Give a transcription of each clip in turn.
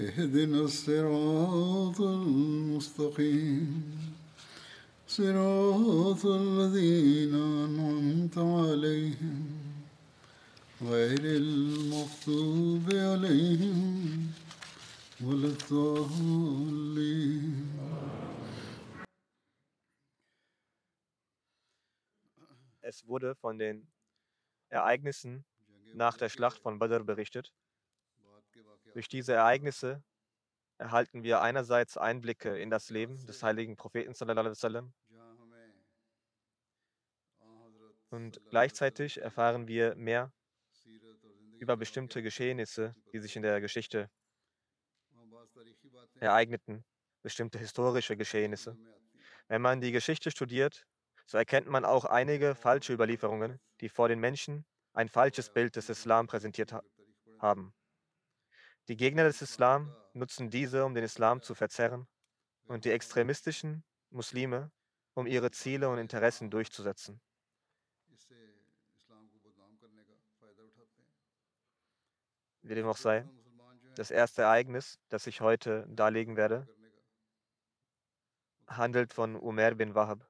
اهدنا الصراط المستقيم صراط الذين أنعمت عليهم غير المغضوب عليهم ولا الضالين Es wurde von den Ereignissen nach der Schlacht von Badr berichtet. Durch diese Ereignisse erhalten wir einerseits Einblicke in das Leben des heiligen Propheten wasallam, und gleichzeitig erfahren wir mehr über bestimmte Geschehnisse, die sich in der Geschichte ereigneten, bestimmte historische Geschehnisse. Wenn man die Geschichte studiert, so erkennt man auch einige falsche Überlieferungen, die vor den Menschen ein falsches Bild des Islam präsentiert ha haben. Die Gegner des Islam nutzen diese, um den Islam zu verzerren, und die extremistischen Muslime, um ihre Ziele und Interessen durchzusetzen. Wie dem auch sei, das erste Ereignis, das ich heute darlegen werde, handelt von Umar bin Wahab.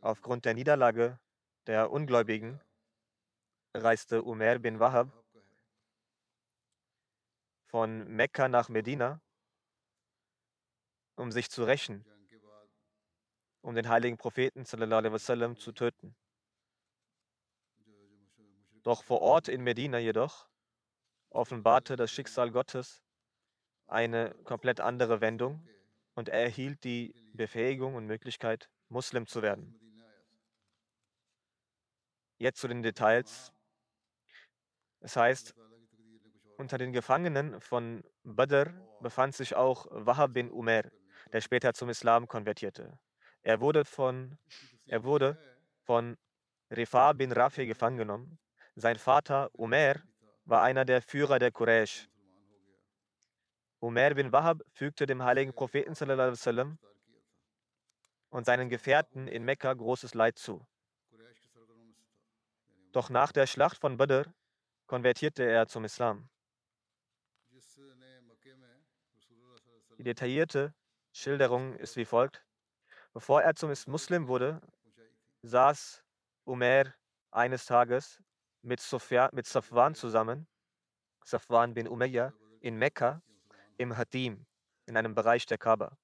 Aufgrund der Niederlage der Ungläubigen reiste Umar bin Wahab von Mekka nach Medina, um sich zu rächen, um den heiligen Propheten wasallam zu töten. Doch vor Ort in Medina jedoch offenbarte das Schicksal Gottes eine komplett andere Wendung und er erhielt die Befähigung und Möglichkeit, Muslim zu werden. Jetzt zu den Details. Es heißt, unter den Gefangenen von Badr befand sich auch Wahab bin Umar, der später zum Islam konvertierte. Er wurde von, er wurde von Rifa bin Rafi gefangen genommen. Sein Vater Umar war einer der Führer der Quraysh. Umar bin Wahab fügte dem heiligen Propheten sallam, und seinen Gefährten in Mekka großes Leid zu. Doch nach der Schlacht von Badr konvertierte er zum Islam. Die detaillierte Schilderung ist wie folgt. Bevor er zum Muslim wurde, saß Umar eines Tages mit, Sofia, mit Safwan zusammen, Safwan bin Umayyah, in Mekka, im Hatim, in einem Bereich der Kaaba.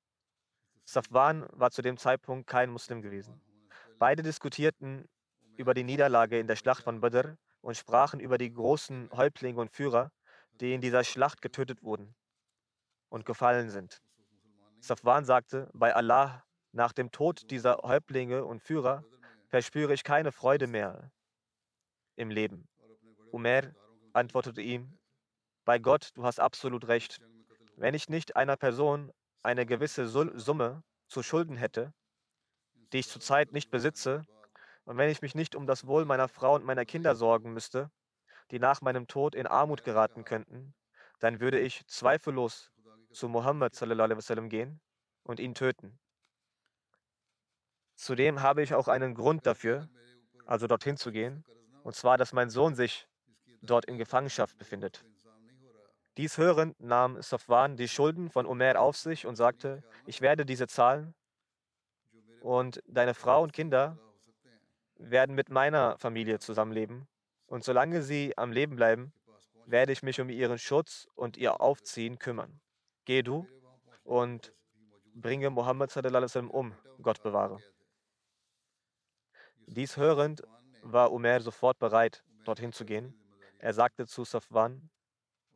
Safwan war zu dem Zeitpunkt kein Muslim gewesen. Beide diskutierten über die Niederlage in der Schlacht von Badr und sprachen über die großen Häuptlinge und Führer, die in dieser Schlacht getötet wurden und gefallen sind. Safwan sagte, bei Allah, nach dem Tod dieser Häuptlinge und Führer verspüre ich keine Freude mehr im Leben. Umar antwortete ihm, bei Gott, du hast absolut recht. Wenn ich nicht einer Person eine gewisse Summe zu Schulden hätte, die ich zurzeit nicht besitze, und wenn ich mich nicht um das Wohl meiner Frau und meiner Kinder sorgen müsste, die nach meinem Tod in Armut geraten könnten, dann würde ich zweifellos zu Muhammad sallam, gehen und ihn töten. Zudem habe ich auch einen Grund dafür, also dorthin zu gehen, und zwar, dass mein Sohn sich dort in Gefangenschaft befindet. Dies hörend nahm Safwan die Schulden von Omer auf sich und sagte, ich werde diese zahlen und deine Frau und Kinder werden mit meiner Familie zusammenleben Und solange sie am Leben bleiben, werde ich mich um ihren Schutz und ihr Aufziehen kümmern. Geh du und bringe Mohammed um, Gott bewahre. Dies hörend war Umar sofort bereit, dorthin zu gehen. Er sagte zu Safwan,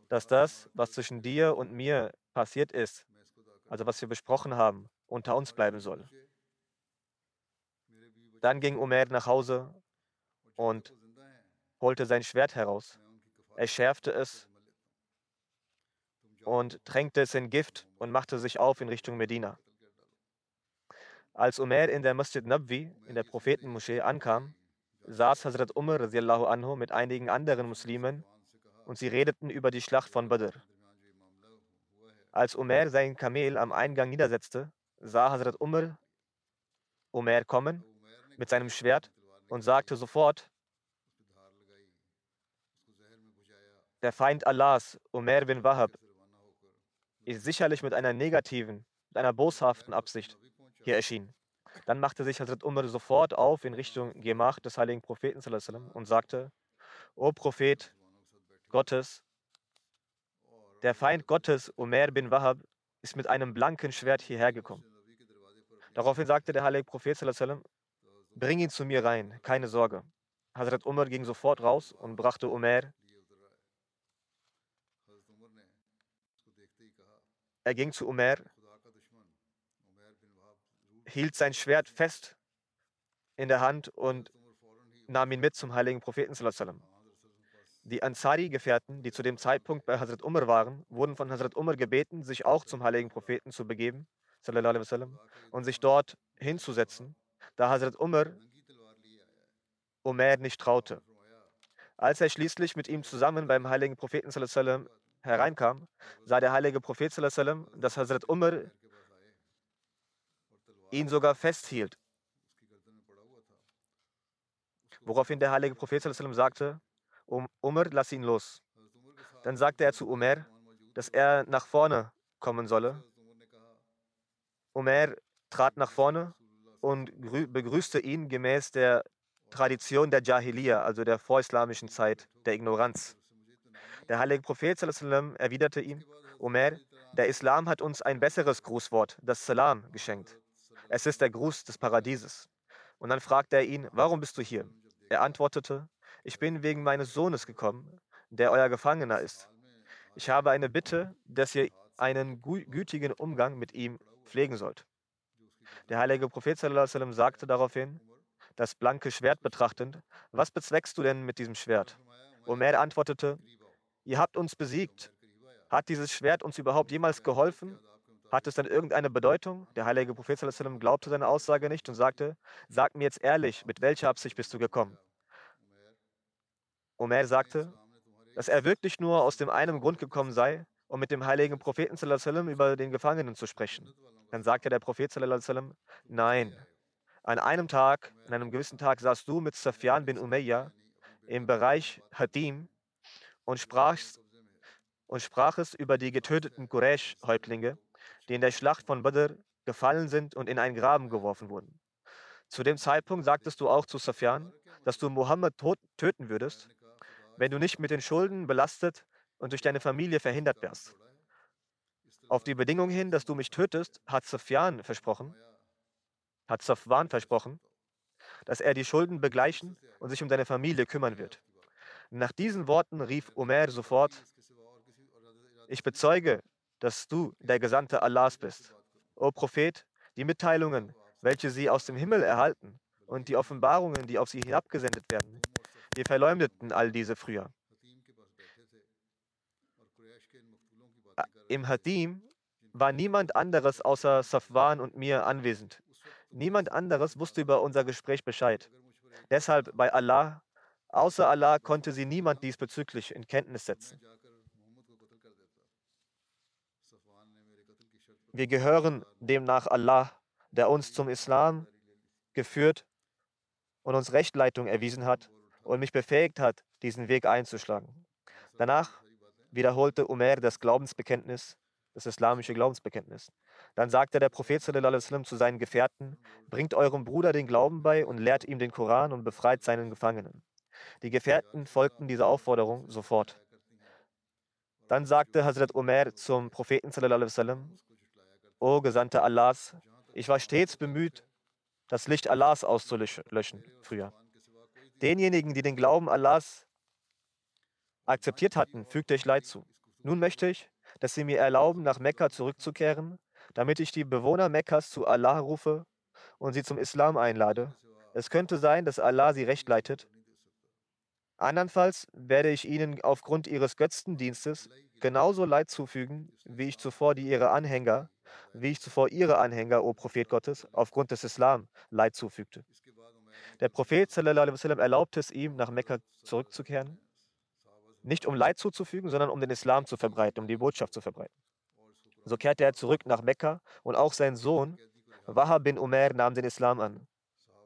dass das, was zwischen dir und mir passiert ist, also was wir besprochen haben, unter uns bleiben soll. Dann ging Umar nach Hause und holte sein Schwert heraus. Er schärfte es und tränkte es in Gift und machte sich auf in Richtung Medina. Als Umar in der Masjid Nabwi, in der Prophetenmoschee, ankam, saß Hazrat Umar anhu mit einigen anderen Muslimen und sie redeten über die Schlacht von Badr. Als Umar sein Kamel am Eingang niedersetzte, sah Hazrat Umar Umar kommen mit seinem Schwert und sagte sofort, der Feind Allahs, Umar bin Wahab, ist sicherlich mit einer negativen, mit einer boshaften Absicht hier erschienen. Dann machte sich Hazrat Umar sofort auf in Richtung Gemach des heiligen Propheten und sagte, O Prophet Gottes, der Feind Gottes, Umar bin Wahab, ist mit einem blanken Schwert hierher gekommen. Daraufhin sagte der heilige Prophet, bring ihn zu mir rein, keine Sorge. Hazrat Umar ging sofort raus und brachte Umar. Er ging zu Umar, hielt sein Schwert fest in der Hand und nahm ihn mit zum heiligen Propheten. Die Ansari-Gefährten, die zu dem Zeitpunkt bei Hazrat Umar waren, wurden von Hazrat Umar gebeten, sich auch zum heiligen Propheten zu begeben und sich dort hinzusetzen, da Hazrat Umar Umar nicht traute. Als er schließlich mit ihm zusammen beim heiligen Propheten hereinkam, sah der heilige Prophet, dass Hazrat Umar ihn sogar festhielt. Woraufhin der heilige Prophet sagte, Umar, lass ihn los. Dann sagte er zu Umar, dass er nach vorne kommen solle. Umar trat nach vorne und begrüßte ihn gemäß der Tradition der Jahiliya, also der vorislamischen Zeit, der Ignoranz. Der heilige Prophet erwiderte ihm, Umar, der Islam hat uns ein besseres Grußwort, das Salam, geschenkt. Es ist der Gruß des Paradieses. Und dann fragte er ihn, warum bist du hier? Er antwortete, ich bin wegen meines Sohnes gekommen, der euer Gefangener ist. Ich habe eine Bitte, dass ihr einen gütigen Umgang mit ihm pflegen sollt. Der heilige Prophet sallam, sagte daraufhin, das blanke Schwert betrachtend, was bezweckst du denn mit diesem Schwert? Omer antwortete, ihr habt uns besiegt. Hat dieses Schwert uns überhaupt jemals geholfen? Hat es dann irgendeine Bedeutung? Der heilige Prophet sallam, glaubte seine Aussage nicht und sagte, sag mir jetzt ehrlich, mit welcher Absicht bist du gekommen? Omer sagte, dass er wirklich nur aus dem einen Grund gekommen sei, um mit dem heiligen Propheten sallam, über den Gefangenen zu sprechen. Dann sagte der Prophet sallam, nein, an einem Tag, an einem gewissen Tag saß du mit Safyan bin Umayyah im Bereich Hadim und sprachst und sprachest über die getöteten Quraysh-Häuptlinge, die in der Schlacht von Badr gefallen sind und in einen Graben geworfen wurden. Zu dem Zeitpunkt sagtest du auch zu Safyan, dass du Mohammed töten würdest wenn du nicht mit den Schulden belastet und durch deine Familie verhindert wärst. Auf die Bedingung hin, dass du mich tötest, hat Safyan versprochen, hat Safwan versprochen, dass er die Schulden begleichen und sich um deine Familie kümmern wird. Nach diesen Worten rief Umar sofort, ich bezeuge, dass du der Gesandte Allahs bist. O Prophet, die Mitteilungen, welche sie aus dem Himmel erhalten und die Offenbarungen, die auf sie hinabgesendet werden, wir verleumdeten all diese früher. Im Hadim war niemand anderes außer Safwan und mir anwesend. Niemand anderes wusste über unser Gespräch Bescheid. Deshalb bei Allah, außer Allah konnte sie niemand diesbezüglich in Kenntnis setzen. Wir gehören demnach Allah, der uns zum Islam geführt und uns Rechtleitung erwiesen hat und mich befähigt hat, diesen Weg einzuschlagen. Danach wiederholte Umar das Glaubensbekenntnis, das islamische Glaubensbekenntnis. Dann sagte der Prophet sallam, zu seinen Gefährten, bringt eurem Bruder den Glauben bei und lehrt ihm den Koran und befreit seinen Gefangenen. Die Gefährten folgten dieser Aufforderung sofort. Dann sagte Hazrat Umar zum Propheten, sallam, O Gesandter Allahs, ich war stets bemüht, das Licht Allahs auszulöschen früher. Denjenigen, die den Glauben Allahs akzeptiert hatten, fügte ich Leid zu. Nun möchte ich, dass sie mir erlauben, nach Mekka zurückzukehren, damit ich die Bewohner Mekkas zu Allah rufe und sie zum Islam einlade. Es könnte sein, dass Allah sie recht leitet. Andernfalls werde ich ihnen aufgrund ihres Götzendienstes genauso Leid zufügen, wie ich zuvor die ihre Anhänger, wie ich zuvor ihre Anhänger, o Prophet Gottes, aufgrund des Islam Leid zufügte. Der Prophet sallam, erlaubte es ihm, nach Mekka zurückzukehren, nicht um Leid zuzufügen, sondern um den Islam zu verbreiten, um die Botschaft zu verbreiten. So kehrte er zurück nach Mekka und auch sein Sohn Wahab bin Umar nahm den Islam an.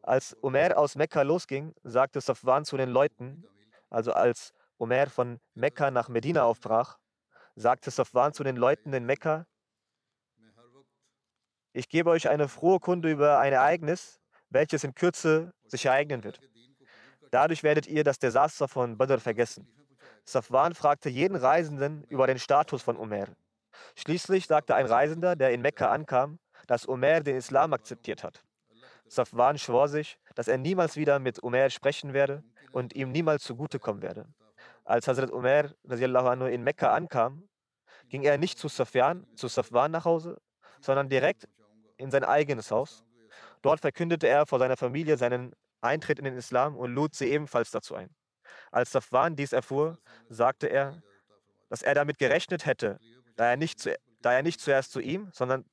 Als Umar aus Mekka losging, sagte Safwan zu den Leuten, also als Umar von Mekka nach Medina aufbrach, sagte Safwan zu den Leuten in Mekka, ich gebe euch eine frohe Kunde über ein Ereignis, welches in Kürze sich ereignen wird. Dadurch werdet ihr das Desaster von Badr vergessen. Safwan fragte jeden Reisenden über den Status von Umar. Schließlich sagte ein Reisender, der in Mekka ankam, dass Umar den Islam akzeptiert hat. Safwan schwor sich, dass er niemals wieder mit Umar sprechen werde und ihm niemals zugutekommen werde. Als Hazrat Umar anhu, in Mekka ankam, ging er nicht zu Safwan, zu Safwan nach Hause, sondern direkt in sein eigenes Haus. Dort verkündete er vor seiner Familie seinen Eintritt in den Islam und lud sie ebenfalls dazu ein. Als Safwan dies erfuhr, sagte er, dass er damit gerechnet hätte, da er nicht, zu, da er nicht zuerst zu ihm, sondern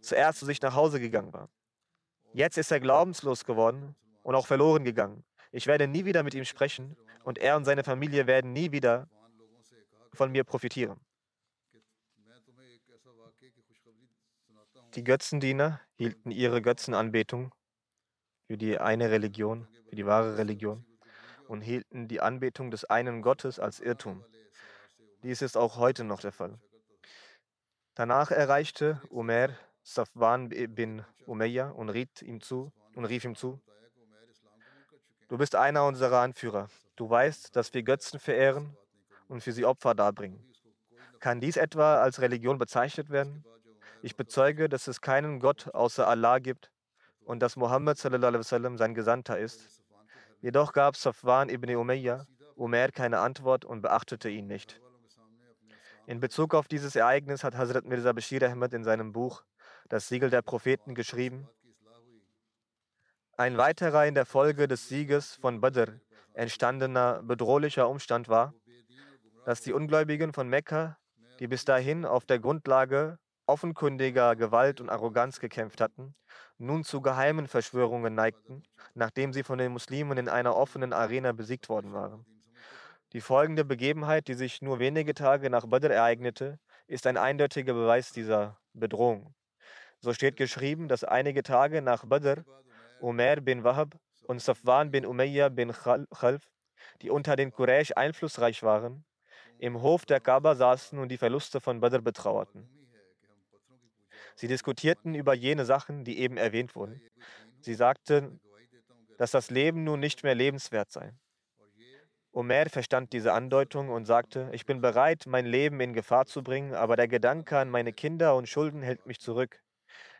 zuerst zu sich nach Hause gegangen war. Jetzt ist er glaubenslos geworden und auch verloren gegangen. Ich werde nie wieder mit ihm sprechen und er und seine Familie werden nie wieder von mir profitieren. Die Götzendiener hielten ihre Götzenanbetung für die eine Religion, für die wahre Religion und hielten die Anbetung des einen Gottes als Irrtum. Dies ist auch heute noch der Fall. Danach erreichte Umar Safwan bin Umayya und ihm zu und rief ihm zu: Du bist einer unserer Anführer. Du weißt, dass wir Götzen verehren und für sie Opfer darbringen. Kann dies etwa als Religion bezeichnet werden? Ich bezeuge, dass es keinen Gott außer Allah gibt und dass Mohammed sallam, sein Gesandter ist. Jedoch gab Safwan ibn Umayya Umar keine Antwort und beachtete ihn nicht. In Bezug auf dieses Ereignis hat Hazrat Mirza Bashir Ahmed in seinem Buch das Siegel der Propheten geschrieben. Ein weiterer in der Folge des Sieges von Badr entstandener bedrohlicher Umstand war, dass die Ungläubigen von Mekka, die bis dahin auf der Grundlage offenkundiger Gewalt und Arroganz gekämpft hatten, nun zu geheimen Verschwörungen neigten, nachdem sie von den Muslimen in einer offenen Arena besiegt worden waren. Die folgende Begebenheit, die sich nur wenige Tage nach Badr ereignete, ist ein eindeutiger Beweis dieser Bedrohung. So steht geschrieben, dass einige Tage nach Badr Umar bin Wahab und Safwan bin Umayya bin Khalf, die unter den Quraysh einflussreich waren, im Hof der Kaaba saßen und die Verluste von Badr betrauerten. Sie diskutierten über jene Sachen, die eben erwähnt wurden. Sie sagten, dass das Leben nun nicht mehr lebenswert sei. Omer verstand diese Andeutung und sagte, ich bin bereit, mein Leben in Gefahr zu bringen, aber der Gedanke an meine Kinder und Schulden hält mich zurück.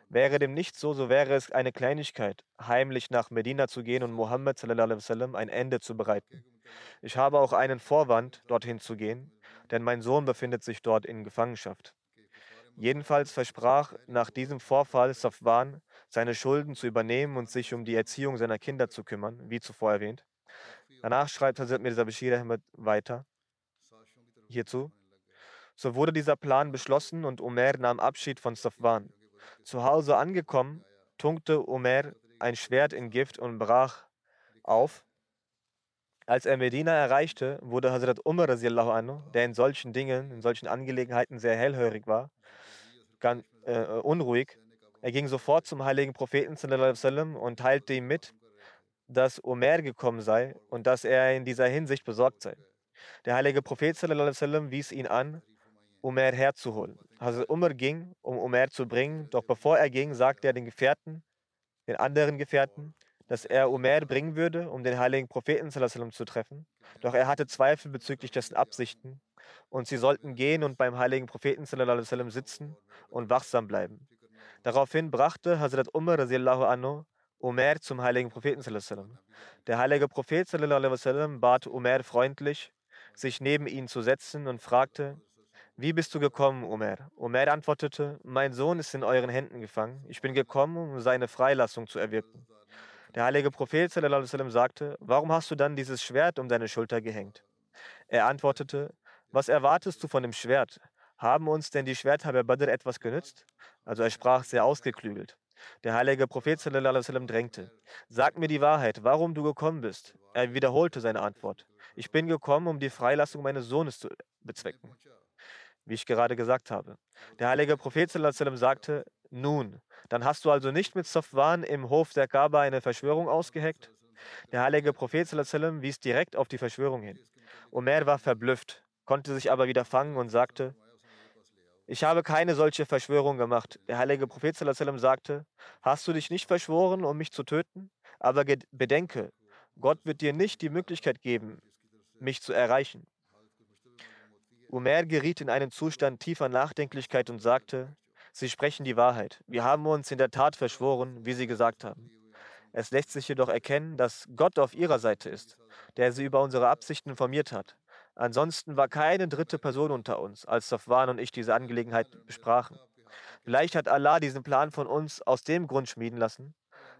Wäre dem nicht so, so wäre es eine Kleinigkeit, heimlich nach Medina zu gehen und Mohammed ein Ende zu bereiten. Ich habe auch einen Vorwand, dorthin zu gehen, denn mein Sohn befindet sich dort in Gefangenschaft. Jedenfalls versprach nach diesem Vorfall Safwan, seine Schulden zu übernehmen und sich um die Erziehung seiner Kinder zu kümmern, wie zuvor erwähnt. Danach schreibt Hazrat Mirza Bashir Ahmed weiter hierzu. So wurde dieser Plan beschlossen und Umar nahm Abschied von Safwan. Zu Hause angekommen, tunkte Umar ein Schwert in Gift und brach auf. Als er Medina erreichte, wurde Hazrat Umar, der in solchen Dingen, in solchen Angelegenheiten sehr hellhörig war, ganz, äh, unruhig. Er ging sofort zum heiligen Propheten und teilte ihm mit, dass Umar gekommen sei und dass er in dieser Hinsicht besorgt sei. Der heilige Prophet wies ihn an, Umar herzuholen. Also Umar ging, um Umar zu bringen, doch bevor er ging, sagte er den Gefährten, den anderen Gefährten, dass er Umer bringen würde, um den heiligen Propheten zu treffen. Doch er hatte Zweifel bezüglich dessen Absichten und sie sollten gehen und beim heiligen Propheten sallam, sitzen und wachsam bleiben. Daraufhin brachte Hazrat Umar anhu Umer zum heiligen Propheten. sallam. Der heilige Prophet sallam, bat Umer freundlich, sich neben ihn zu setzen und fragte, wie bist du gekommen, Umer? Umer antwortete, mein Sohn ist in euren Händen gefangen. Ich bin gekommen, um seine Freilassung zu erwirken. Der heilige Prophet sallam, sagte, warum hast du dann dieses Schwert um deine Schulter gehängt? Er antwortete, was erwartest du von dem Schwert? Haben uns denn die Schwerter bei Badr etwas genützt? Also er sprach sehr ausgeklügelt. Der heilige Prophet sallam, drängte, sag mir die Wahrheit, warum du gekommen bist. Er wiederholte seine Antwort. Ich bin gekommen, um die Freilassung meines Sohnes zu bezwecken. Wie ich gerade gesagt habe. Der heilige Prophet sallam, sagte, nun, dann hast du also nicht mit Safwan im Hof der Kaaba eine Verschwörung ausgeheckt? Der heilige Prophet sallam, wies direkt auf die Verschwörung hin. Omer war verblüfft, konnte sich aber wieder fangen und sagte, ich habe keine solche Verschwörung gemacht. Der heilige Prophet sallam, sagte, hast du dich nicht verschworen, um mich zu töten? Aber bedenke, Gott wird dir nicht die Möglichkeit geben, mich zu erreichen. Umer geriet in einen Zustand tiefer Nachdenklichkeit und sagte, Sie sprechen die Wahrheit. Wir haben uns in der Tat verschworen, wie Sie gesagt haben. Es lässt sich jedoch erkennen, dass Gott auf Ihrer Seite ist, der Sie über unsere Absichten informiert hat. Ansonsten war keine dritte Person unter uns, als Safwan und ich diese Angelegenheit besprachen. Vielleicht hat Allah diesen Plan von uns aus dem Grund schmieden lassen,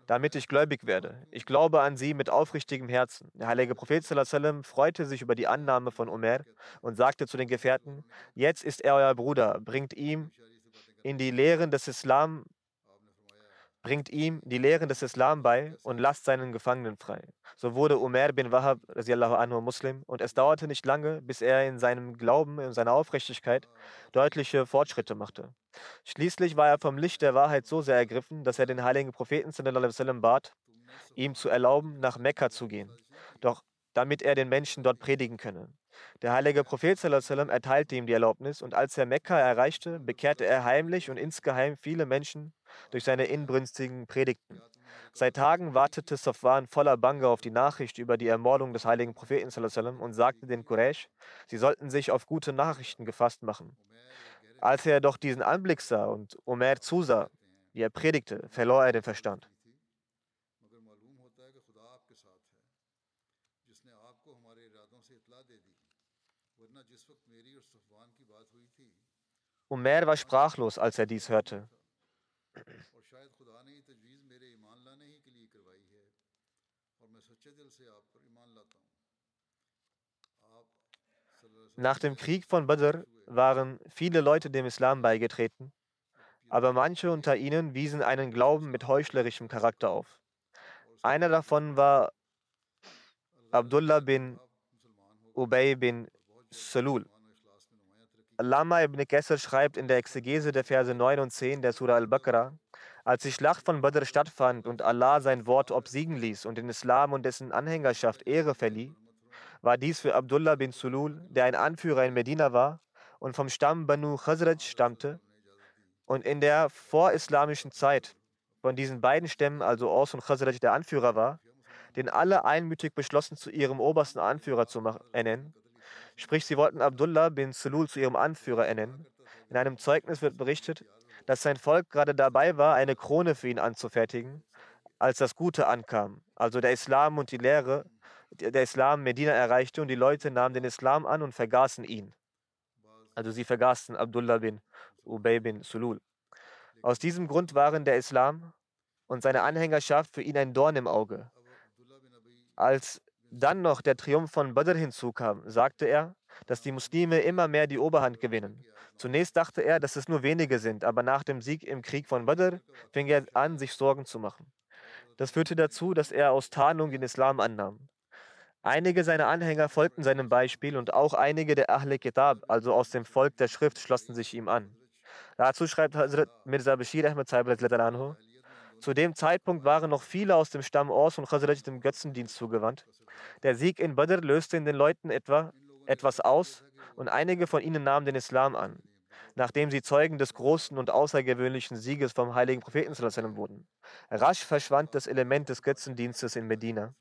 damit ich gläubig werde. Ich glaube an sie mit aufrichtigem Herzen. Der heilige Prophet sallam, freute sich über die Annahme von Omer und sagte zu den Gefährten, jetzt ist er euer Bruder, bringt ihm in die Lehren des Islam, bringt ihm die Lehren des Islam bei und lasst seinen Gefangenen frei. So wurde Umar bin Wahab anhu Muslim und es dauerte nicht lange, bis er in seinem Glauben, in seiner Aufrichtigkeit deutliche Fortschritte machte. Schließlich war er vom Licht der Wahrheit so sehr ergriffen, dass er den heiligen Propheten sallam, bat, ihm zu erlauben, nach Mekka zu gehen, doch damit er den Menschen dort predigen könne. Der heilige Prophet sallam, erteilte ihm die Erlaubnis und als er Mekka erreichte, bekehrte er heimlich und insgeheim viele Menschen durch seine inbrünstigen Predigten. Seit Tagen wartete Safwan voller Bange auf die Nachricht über die Ermordung des heiligen Propheten sallam, und sagte den Quraysh, sie sollten sich auf gute Nachrichten gefasst machen. Als er doch diesen Anblick sah und Omer zusah, wie er predigte, verlor er den Verstand. Umer war sprachlos, als er dies hörte. Nach dem Krieg von Badr waren viele Leute dem Islam beigetreten, aber manche unter ihnen wiesen einen Glauben mit heuchlerischem Charakter auf. Einer davon war Abdullah bin Ubay bin Salul. Lama ibn Qasr schreibt in der Exegese der Verse 9 und 10 der Surah al-Baqarah, als die Schlacht von Badr stattfand und Allah sein Wort obsiegen ließ und den Islam und dessen Anhängerschaft Ehre verlieh, war dies für Abdullah bin Sulul, der ein Anführer in Medina war und vom Stamm Banu Khazraj stammte und in der vorislamischen Zeit von diesen beiden Stämmen, also Aus und Khazraj, der Anführer war, den alle einmütig beschlossen, zu ihrem obersten Anführer zu ernennen, Sprich, sie wollten Abdullah bin Sulul zu ihrem Anführer ernennen. In einem Zeugnis wird berichtet, dass sein Volk gerade dabei war, eine Krone für ihn anzufertigen, als das Gute ankam. Also der Islam und die Lehre, der Islam Medina erreichte und die Leute nahmen den Islam an und vergaßen ihn. Also sie vergaßen Abdullah bin Ubay bin Sulul. Aus diesem Grund waren der Islam und seine Anhängerschaft für ihn ein Dorn im Auge. Als dann noch der Triumph von Badr hinzukam, sagte er, dass die Muslime immer mehr die Oberhand gewinnen. Zunächst dachte er, dass es nur wenige sind, aber nach dem Sieg im Krieg von Badr fing er an, sich Sorgen zu machen. Das führte dazu, dass er aus Tarnung den Islam annahm. Einige seiner Anhänger folgten seinem Beispiel und auch einige der Ahle Kitab, also aus dem Volk der Schrift, schlossen sich ihm an. Dazu schreibt Hazrat Mirza Bashir Ahmed Saib zu dem Zeitpunkt waren noch viele aus dem Stamm Ors und Khazraj dem Götzendienst zugewandt. Der Sieg in Badr löste in den Leuten etwa etwas aus und einige von ihnen nahmen den Islam an. nachdem sie Zeugen des großen und außergewöhnlichen Sieges vom heiligen Propheten wurden. Rasch verschwand das Element des Götzendienstes in Medina.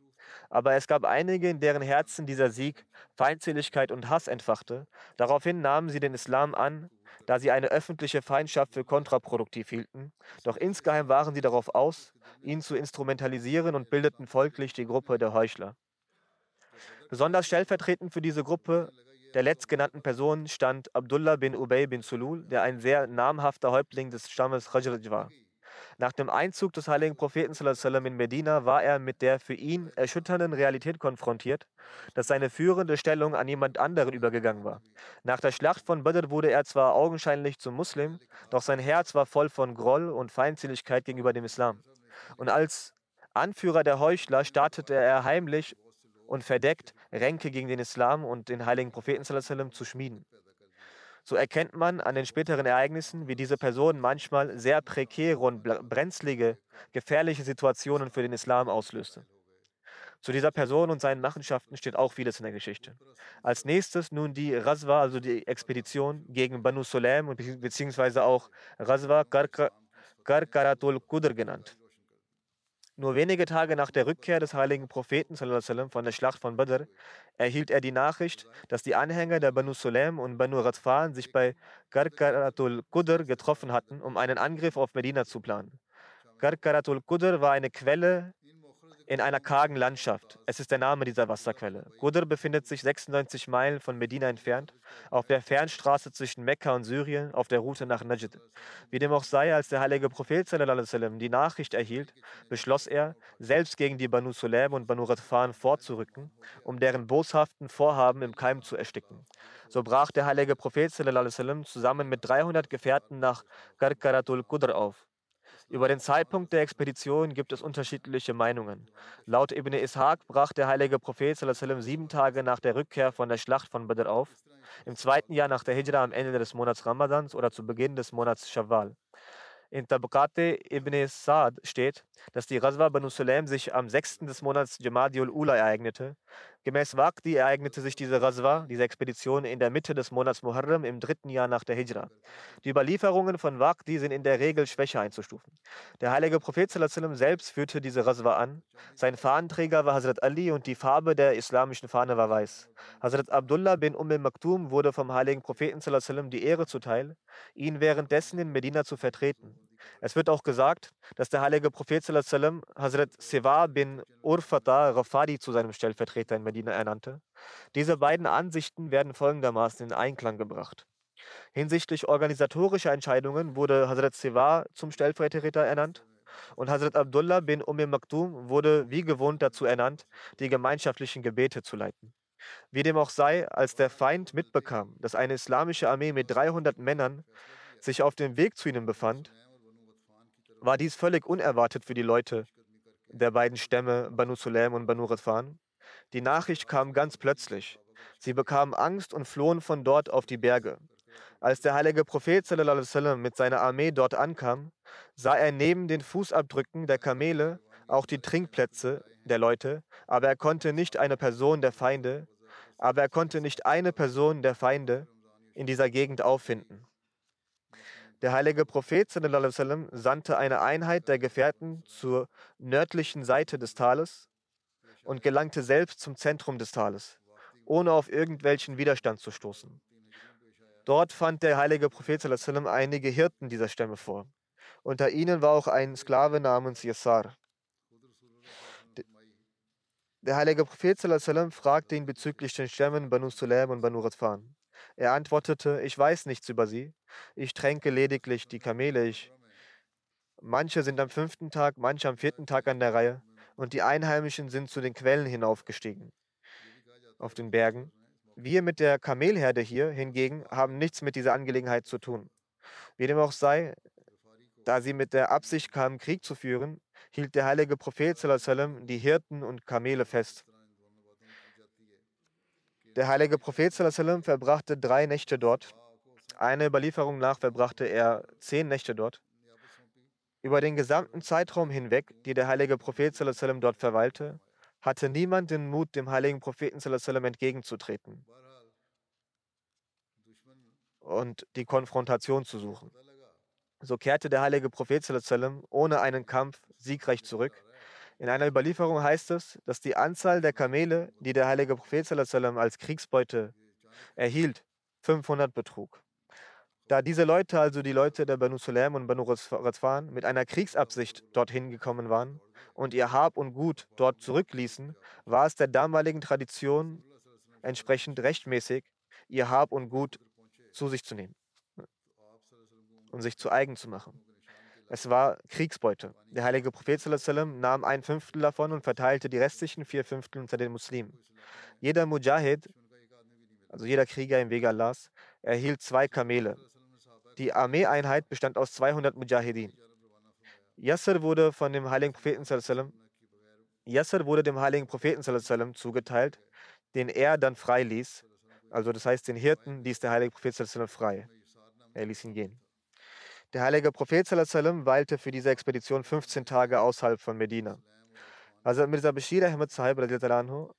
Aber es gab einige, in deren Herzen dieser Sieg Feindseligkeit und Hass entfachte. Daraufhin nahmen sie den Islam an, da sie eine öffentliche Feindschaft für kontraproduktiv hielten. Doch insgeheim waren sie darauf aus, ihn zu instrumentalisieren und bildeten folglich die Gruppe der Heuchler. Besonders stellvertretend für diese Gruppe der letztgenannten Personen stand Abdullah bin Ubay bin Sulul, der ein sehr namhafter Häuptling des Stammes Khajraj war. Nach dem Einzug des heiligen Propheten in Medina war er mit der für ihn erschütternden Realität konfrontiert, dass seine führende Stellung an jemand anderen übergegangen war. Nach der Schlacht von Badr wurde er zwar augenscheinlich zum Muslim, doch sein Herz war voll von Groll und Feindseligkeit gegenüber dem Islam. Und als Anführer der Heuchler startete er heimlich und verdeckt Ränke gegen den Islam und den heiligen Propheten zu schmieden. So erkennt man an den späteren Ereignissen, wie diese Person manchmal sehr prekäre und brenzlige, gefährliche Situationen für den Islam auslöste. Zu dieser Person und seinen Machenschaften steht auch vieles in der Geschichte. Als nächstes nun die Razwa, also die Expedition gegen Banu Sulaim beziehungsweise auch Razwa Karkaratul Qudr genannt. Nur wenige Tage nach der Rückkehr des heiligen Propheten von der Schlacht von Badr erhielt er die Nachricht, dass die Anhänger der Banu Sulaim und Banu Radfan sich bei Garkaratul Qudr getroffen hatten, um einen Angriff auf Medina zu planen. Garkaratul Qudr war eine Quelle in einer kargen Landschaft. Es ist der Name dieser Wasserquelle. Qudr befindet sich 96 Meilen von Medina entfernt, auf der Fernstraße zwischen Mekka und Syrien, auf der Route nach Najd. Wie dem auch sei, als der heilige Prophet sallam, die Nachricht erhielt, beschloss er, selbst gegen die Banu Sulaim und Banu Radfan vorzurücken, um deren boshaften Vorhaben im Keim zu ersticken. So brach der heilige Prophet sallam, zusammen mit 300 Gefährten nach Karkaratul Qudr auf. Über den Zeitpunkt der Expedition gibt es unterschiedliche Meinungen. Laut Ibn Ishaq brach der heilige Prophet sieben Tage nach der Rückkehr von der Schlacht von Badr auf, im zweiten Jahr nach der Hijra am Ende des Monats Ramadans oder zu Beginn des Monats Shawwal. In Tabqate ibn Sa'd steht, dass die Ghazwa Banu Sulaim sich am 6. des Monats Jamadiul Ula ereignete. Gemäß Waqti ereignete sich diese Ghazwa, diese Expedition, in der Mitte des Monats Muharram im dritten Jahr nach der Hijra. Die Überlieferungen von Waqti sind in der Regel schwächer einzustufen. Der heilige Prophet selbst führte diese Ghazwa an. Sein Fahnenträger war Hazrat Ali und die Farbe der islamischen Fahne war weiß. Hazrat Abdullah bin Umm al-Maktum wurde vom heiligen Propheten die Ehre zuteil, ihn währenddessen in Medina zu vertreten. Es wird auch gesagt, dass der heilige Prophet sallam, Hazrat Siva bin Urfata Rafadi zu seinem Stellvertreter in Medina ernannte. Diese beiden Ansichten werden folgendermaßen in Einklang gebracht. Hinsichtlich organisatorischer Entscheidungen wurde Hazrat Siva zum Stellvertreter ernannt und Hazrat Abdullah bin Umm Maktum wurde wie gewohnt dazu ernannt, die gemeinschaftlichen Gebete zu leiten. Wie dem auch sei, als der Feind mitbekam, dass eine islamische Armee mit 300 Männern sich auf dem Weg zu ihnen befand, war dies völlig unerwartet für die Leute der beiden Stämme Banu Sulaim und Banu Radfan. Die Nachricht kam ganz plötzlich. Sie bekamen Angst und flohen von dort auf die Berge. Als der heilige Prophet sallam, mit seiner Armee dort ankam, sah er neben den Fußabdrücken der Kamele auch die Trinkplätze der Leute, aber er konnte nicht eine Person der Feinde, aber er konnte nicht eine Person der Feinde in dieser Gegend auffinden. Der heilige Prophet sallam, sandte eine Einheit der Gefährten zur nördlichen Seite des Tales und gelangte selbst zum Zentrum des Tales, ohne auf irgendwelchen Widerstand zu stoßen. Dort fand der heilige Prophet sallam, einige Hirten dieser Stämme vor. Unter ihnen war auch ein Sklave namens Yassar. Der heilige Prophet sallam, fragte ihn bezüglich den Stämmen Banu Sulaim und Banu Radfan. Er antwortete, ich weiß nichts über sie. Ich tränke lediglich die Kamele. Ich, manche sind am fünften Tag, manche am vierten Tag an der Reihe. Und die Einheimischen sind zu den Quellen hinaufgestiegen, auf den Bergen. Wir mit der Kamelherde hier hingegen haben nichts mit dieser Angelegenheit zu tun. Wie dem auch sei, da sie mit der Absicht kamen, Krieg zu führen, hielt der heilige Prophet die Hirten und Kamele fest. Der heilige Prophet verbrachte drei Nächte dort. Eine Überlieferung nach verbrachte er zehn Nächte dort. Über den gesamten Zeitraum hinweg, die der heilige Prophet dort verweilte, hatte niemand den Mut, dem heiligen Propheten entgegenzutreten. und die Konfrontation zu suchen. So kehrte der heilige Prophet sallam, ohne einen Kampf siegreich zurück. In einer Überlieferung heißt es, dass die Anzahl der Kamele, die der heilige Prophet als Kriegsbeute erhielt, 500 betrug. Da diese Leute, also die Leute der Banu Sulaim und Banu Razwan, mit einer Kriegsabsicht dorthin gekommen waren und ihr Hab und Gut dort zurückließen, war es der damaligen Tradition entsprechend rechtmäßig, ihr Hab und Gut zu sich zu nehmen und sich zu eigen zu machen. Es war Kriegsbeute. Der heilige Prophet nahm ein Fünftel davon und verteilte die restlichen vier Fünftel unter den Muslimen. Jeder Mujahid, also jeder Krieger im Wege Allahs, erhielt zwei Kamele. Die Armeeeinheit bestand aus 200 Mujahideen. Yasser wurde von dem heiligen Propheten Yasser wurde dem heiligen Propheten zugeteilt, den er dann frei ließ. Also das heißt, den Hirten ließ der heilige Prophet frei. Er ließ ihn gehen. Der heilige Prophet sallam, weilte für diese Expedition 15 Tage außerhalb von Medina. Also Mirza Bashir Ahmed Sahib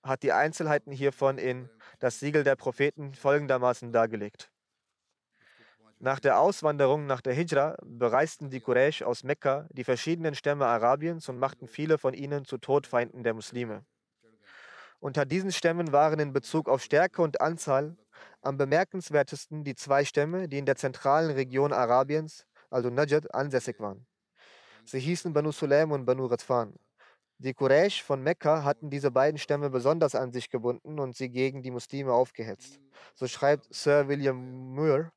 hat die Einzelheiten hiervon in das Siegel der Propheten folgendermaßen dargelegt. Nach der Auswanderung nach der Hijra bereisten die Quraysh aus Mekka die verschiedenen Stämme Arabiens und machten viele von ihnen zu Todfeinden der Muslime. Unter diesen Stämmen waren in Bezug auf Stärke und Anzahl am bemerkenswertesten die zwei Stämme, die in der zentralen Region Arabiens, also Najd, ansässig waren. Sie hießen Banu Sulaim und Banu Radfan. Die Quraysh von Mekka hatten diese beiden Stämme besonders an sich gebunden und sie gegen die Muslime aufgehetzt. So schreibt Sir William Muir,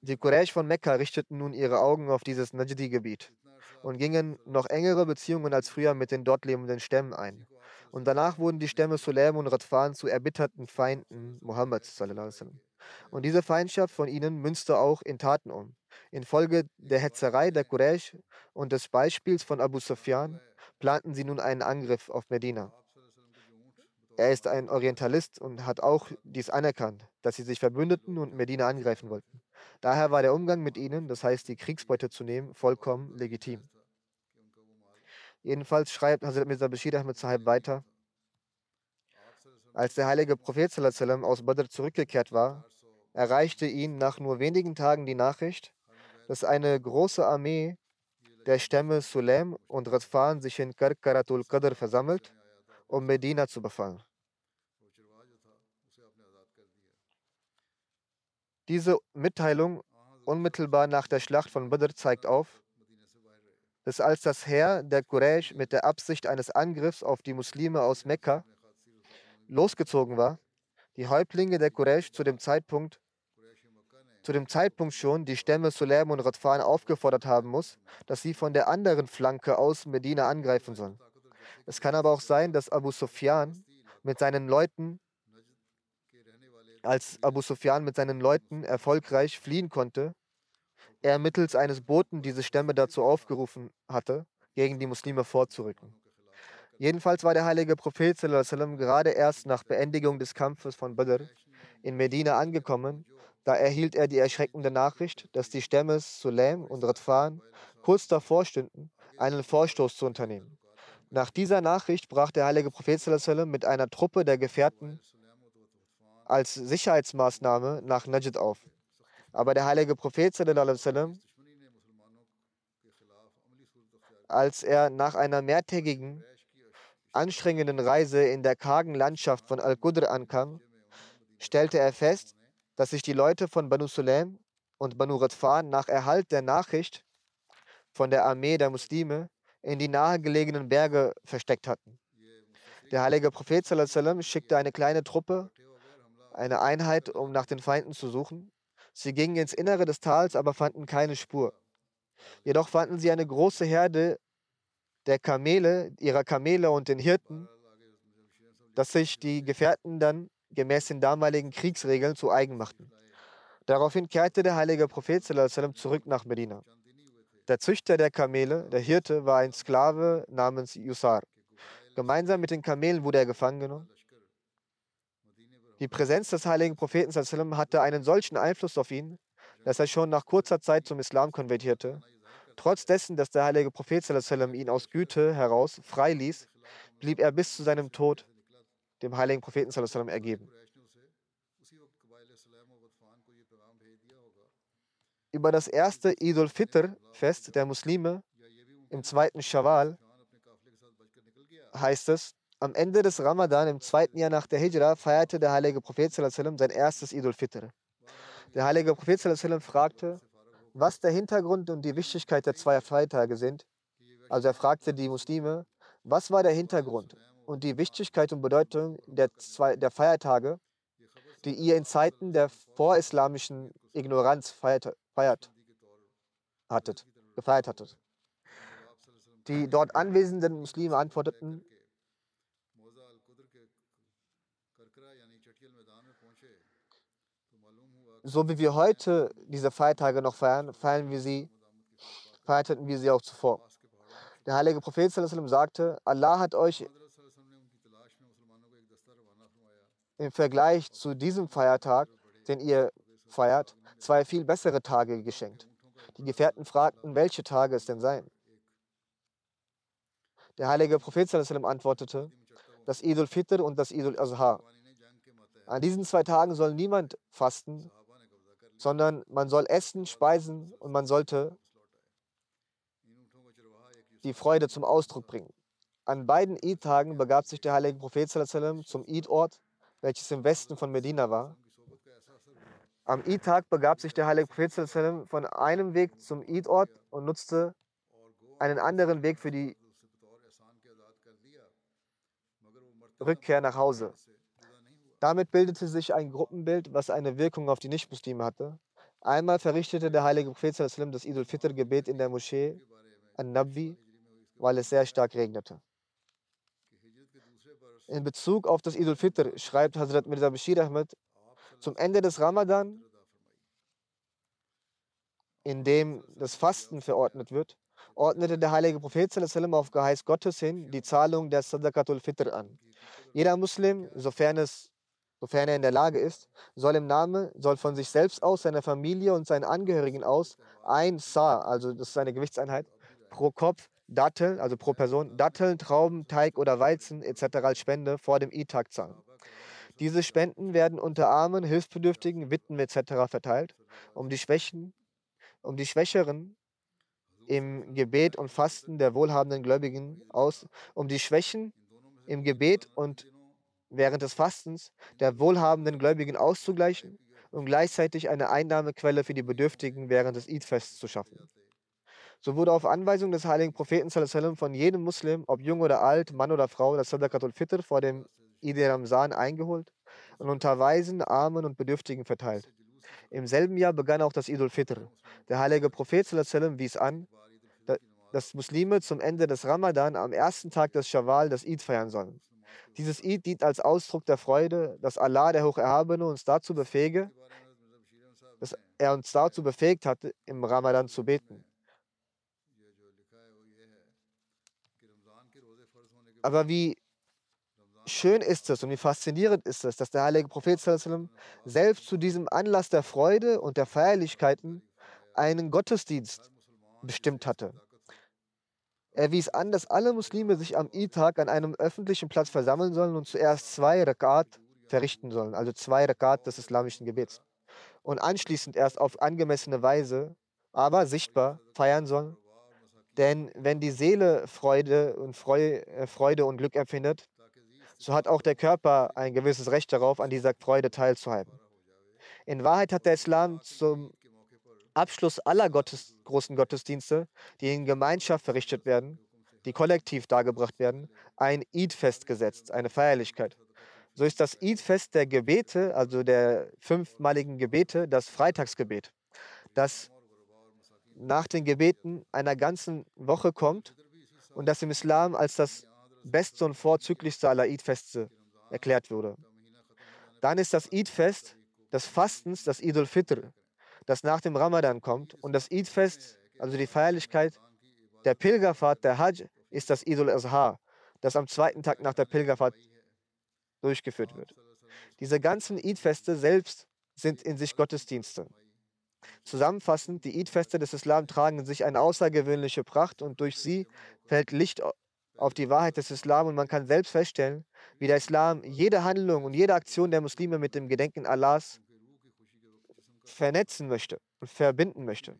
die Quraysh von Mekka richteten nun ihre Augen auf dieses Najdi-Gebiet und gingen noch engere Beziehungen als früher mit den dort lebenden Stämmen ein. Und danach wurden die Stämme Sulaim und Radfan zu erbitterten Feinden Mohammeds. Und diese Feindschaft von ihnen münzte auch in Taten um. Infolge der Hetzerei der Quraysh und des Beispiels von Abu Sufyan planten sie nun einen Angriff auf Medina. Er ist ein Orientalist und hat auch dies anerkannt, dass sie sich verbündeten und Medina angreifen wollten. Daher war der Umgang mit ihnen, das heißt die Kriegsbeute zu nehmen, vollkommen legitim. Jedenfalls schreibt Hazrat Mirza Bashir Ahmed Sahib weiter, als der heilige Prophet aus Badr zurückgekehrt war, erreichte ihn nach nur wenigen Tagen die Nachricht, dass eine große Armee der Stämme Sulaim und Radfan sich in Karkaratul Qadr versammelt um Medina zu befallen. Diese Mitteilung unmittelbar nach der Schlacht von Badr zeigt auf, dass als das Heer der Quraysh mit der Absicht eines Angriffs auf die Muslime aus Mekka losgezogen war, die Häuptlinge der Quraysh zu dem Zeitpunkt zu dem Zeitpunkt schon die Stämme Sulaim und Radfan aufgefordert haben muss, dass sie von der anderen Flanke aus Medina angreifen sollen. Es kann aber auch sein, dass Abu Sufyan mit seinen Leuten, als Abu Sufyan mit seinen Leuten erfolgreich fliehen konnte, er mittels eines Boten diese Stämme dazu aufgerufen hatte, gegen die Muslime vorzurücken. Jedenfalls war der heilige Prophet sallam, gerade erst nach Beendigung des Kampfes von Badr in Medina angekommen. Da erhielt er die erschreckende Nachricht, dass die Stämme Sulaim und Radfan kurz davor stünden, einen Vorstoß zu unternehmen. Nach dieser Nachricht brach der heilige Prophet mit einer Truppe der Gefährten als Sicherheitsmaßnahme nach Najd auf. Aber der heilige Prophet, als er nach einer mehrtägigen, anstrengenden Reise in der kargen Landschaft von Al-Qudr ankam, stellte er fest, dass sich die Leute von Banu Sulaim und Banu Radfan nach Erhalt der Nachricht von der Armee der Muslime in die nahegelegenen Berge versteckt hatten. Der heilige Prophet sallam, schickte eine kleine Truppe, eine Einheit, um nach den Feinden zu suchen. Sie gingen ins Innere des Tals, aber fanden keine Spur. Jedoch fanden sie eine große Herde der Kamele, ihrer Kamele und den Hirten, dass sich die Gefährten dann gemäß den damaligen Kriegsregeln zu eigen machten. Daraufhin kehrte der heilige Prophet zurück nach Medina. Der Züchter der Kamele, der Hirte, war ein Sklave namens Yusar. Gemeinsam mit den Kamelen wurde er gefangen genommen. Die Präsenz des heiligen Propheten hatte einen solchen Einfluss auf ihn, dass er schon nach kurzer Zeit zum Islam konvertierte. Trotz dessen, dass der heilige Prophet ihn aus Güte heraus freiließ, blieb er bis zu seinem Tod dem heiligen Propheten ergeben. Über das erste Eid al-Fitr-Fest der Muslime im zweiten Shawwal heißt es, am Ende des Ramadan im zweiten Jahr nach der Hijra feierte der heilige Prophet sallam, sein erstes Eid al-Fitr. Der heilige Prophet sallam, fragte, was der Hintergrund und die Wichtigkeit der zwei Freitage sind. Also er fragte die Muslime, was war der Hintergrund und die Wichtigkeit und Bedeutung der, zwei, der Feiertage, die ihr in Zeiten der vorislamischen Ignoranz feiert, feiert hattet, gefeiert hattet. Die dort anwesenden Muslime antworteten, so wie wir heute diese Feiertage noch feiern, feiern wir sie, feierten wir sie auch zuvor. Der heilige Prophet sagte, Allah hat euch im Vergleich zu diesem Feiertag, den ihr feiert, zwei viel bessere Tage geschenkt. Die Gefährten fragten, welche Tage es denn seien. Der heilige Prophet antwortete, das Idul Fitr und das Idul Azha. An diesen zwei Tagen soll niemand fasten, sondern man soll essen, speisen und man sollte die Freude zum Ausdruck bringen. An beiden Eid-Tagen begab sich der heilige Prophet zum Eid-Ort, welches im Westen von Medina war. Am Eid-Tag begab sich der heilige Prophet von einem Weg zum Eid-Ort und nutzte einen anderen Weg für die Rückkehr nach Hause. Damit bildete sich ein Gruppenbild, was eine Wirkung auf die Nichtmuslime hatte. Einmal verrichtete der heilige Prophet das Eid al-Fitr-Gebet in der Moschee an-Nabwi, weil es sehr stark regnete. In Bezug auf das Eid al-Fitr schreibt Hazrat Mirza Bashir Ahmed, zum Ende des Ramadan, in dem das Fasten verordnet wird, ordnete der heilige Prophet auf Geheiß Gottes hin die Zahlung der Sadaqatul Fitr an. Jeder Muslim, sofern es sofern er in der Lage ist, soll im Namen, soll von sich selbst aus, seiner Familie und seinen Angehörigen aus ein Sa, also das ist eine Gewichtseinheit, pro Kopf Datteln, also pro Person, Datteln, Trauben, Teig oder Weizen etc. als Spende vor dem E-Tag zahlen. Diese Spenden werden unter Armen, Hilfsbedürftigen, Witwen etc. verteilt, um die Schwächen, um die Schwächeren im Gebet und Fasten der wohlhabenden Gläubigen aus, um die Schwächen im Gebet und während des Fastens der wohlhabenden Gläubigen auszugleichen und gleichzeitig eine Einnahmequelle für die Bedürftigen während des Eid-Fests zu schaffen. So wurde auf Anweisung des heiligen Propheten von jedem Muslim, ob jung oder alt, Mann oder Frau, das Sadaqatul Fitr vor dem Eid Ramzan eingeholt und unter Weisen, Armen und Bedürftigen verteilt. Im selben Jahr begann auch das Idul Fitr. Der heilige Prophet wies an, dass Muslime zum Ende des Ramadan am ersten Tag des Shawwal das Eid feiern sollen. Dieses Eid dient als Ausdruck der Freude, dass Allah, der Hocherhabene, uns dazu befähige, dass er uns dazu befähigt hat, im Ramadan zu beten. Aber wie schön ist es und wie faszinierend ist es, dass der heilige Prophet selbst zu diesem Anlass der Freude und der Feierlichkeiten einen Gottesdienst bestimmt hatte. Er wies an, dass alle Muslime sich am Eid-Tag an einem öffentlichen Platz versammeln sollen und zuerst zwei Rakat verrichten sollen, also zwei Rakat des islamischen Gebets. Und anschließend erst auf angemessene Weise, aber sichtbar feiern sollen. Denn wenn die Seele Freude und, äh, Freude und Glück empfindet, so hat auch der Körper ein gewisses Recht darauf, an dieser Freude teilzuhaben. In Wahrheit hat der Islam zum Abschluss aller Gottes, großen Gottesdienste, die in Gemeinschaft verrichtet werden, die kollektiv dargebracht werden, ein Eid-Fest gesetzt, eine Feierlichkeit. So ist das Eid-Fest der Gebete, also der fünfmaligen Gebete, das Freitagsgebet, das nach den Gebeten einer ganzen Woche kommt und das im Islam als das beste und vorzüglichste aller Eid-Feste erklärt wurde. Dann ist das Eid-Fest des Fastens, das Eid al-Fitr, das nach dem Ramadan kommt. Und das Eid-Fest, also die Feierlichkeit der Pilgerfahrt, der Hajj, ist das Eid al-Azha, das am zweiten Tag nach der Pilgerfahrt durchgeführt wird. Diese ganzen Eid-Feste selbst sind in sich Gottesdienste. Zusammenfassend, die Eid-Feste des Islam tragen in sich eine außergewöhnliche Pracht und durch sie fällt Licht auf die Wahrheit des Islam und man kann selbst feststellen, wie der Islam jede Handlung und jede Aktion der Muslime mit dem Gedenken Allahs vernetzen möchte. verbinden möchte.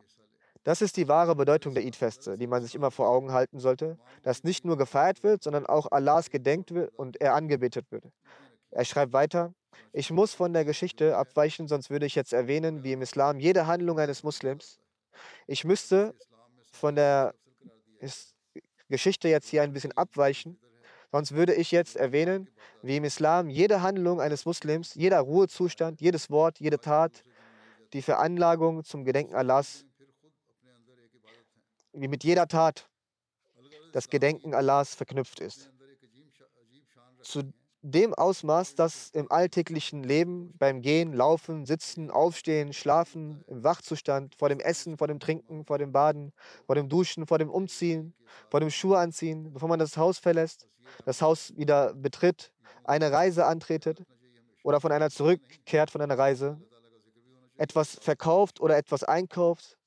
Das ist die wahre Bedeutung der Eid-Feste, die man sich immer vor Augen halten sollte, dass nicht nur gefeiert wird, sondern auch Allahs gedenkt wird und er angebetet wird. Er schreibt weiter, ich muss von der Geschichte abweichen, sonst würde ich jetzt erwähnen, wie im Islam jede Handlung eines Muslims. Ich müsste von der Geschichte jetzt hier ein bisschen abweichen, sonst würde ich jetzt erwähnen, wie im Islam jede Handlung eines Muslims, jeder Ruhezustand, jedes Wort, jede Tat, die Veranlagung zum Gedenken Allahs wie mit jeder Tat das Gedenken Allahs verknüpft ist. Zu dem Ausmaß, dass im alltäglichen Leben, beim Gehen, Laufen, Sitzen, Aufstehen, Schlafen, im Wachzustand, vor dem Essen, vor dem Trinken, vor dem Baden, vor dem Duschen, vor dem Umziehen, vor dem Schuhe anziehen, bevor man das Haus verlässt, das Haus wieder betritt, eine Reise antretet oder von einer zurückkehrt von einer Reise, etwas verkauft oder etwas einkauft,